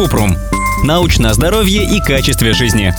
Купрум. Научное здоровье и качестве жизни.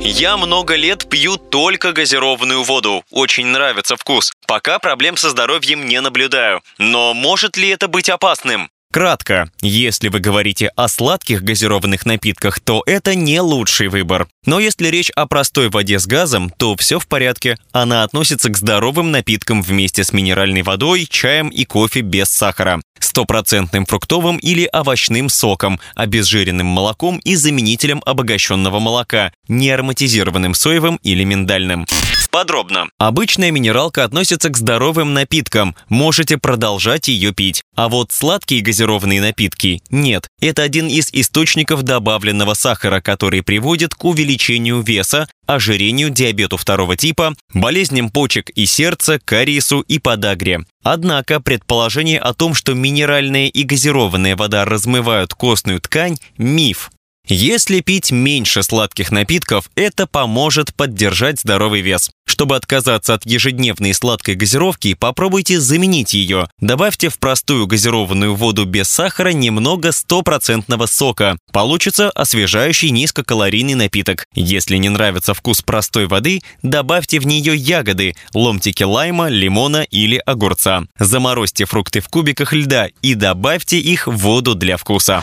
Я много лет пью только газированную воду. Очень нравится вкус. Пока проблем со здоровьем не наблюдаю. Но может ли это быть опасным? Кратко, если вы говорите о сладких газированных напитках, то это не лучший выбор. Но если речь о простой воде с газом, то все в порядке. Она относится к здоровым напиткам вместе с минеральной водой, чаем и кофе без сахара стопроцентным фруктовым или овощным соком, обезжиренным молоком и заменителем обогащенного молока, неароматизированным соевым или миндальным. Подробно. Обычная минералка относится к здоровым напиткам, можете продолжать ее пить. А вот сладкие газированные напитки – нет. Это один из источников добавленного сахара, который приводит к увеличению веса, ожирению, диабету второго типа, болезням почек и сердца, кариесу и подагре. Однако предположение о том, что минеральная и газированная вода размывают костную ткань – миф. Если пить меньше сладких напитков, это поможет поддержать здоровый вес. Чтобы отказаться от ежедневной сладкой газировки, попробуйте заменить ее. Добавьте в простую газированную воду без сахара немного стопроцентного сока. Получится освежающий низкокалорийный напиток. Если не нравится вкус простой воды, добавьте в нее ягоды, ломтики лайма, лимона или огурца. Заморозьте фрукты в кубиках льда и добавьте их в воду для вкуса.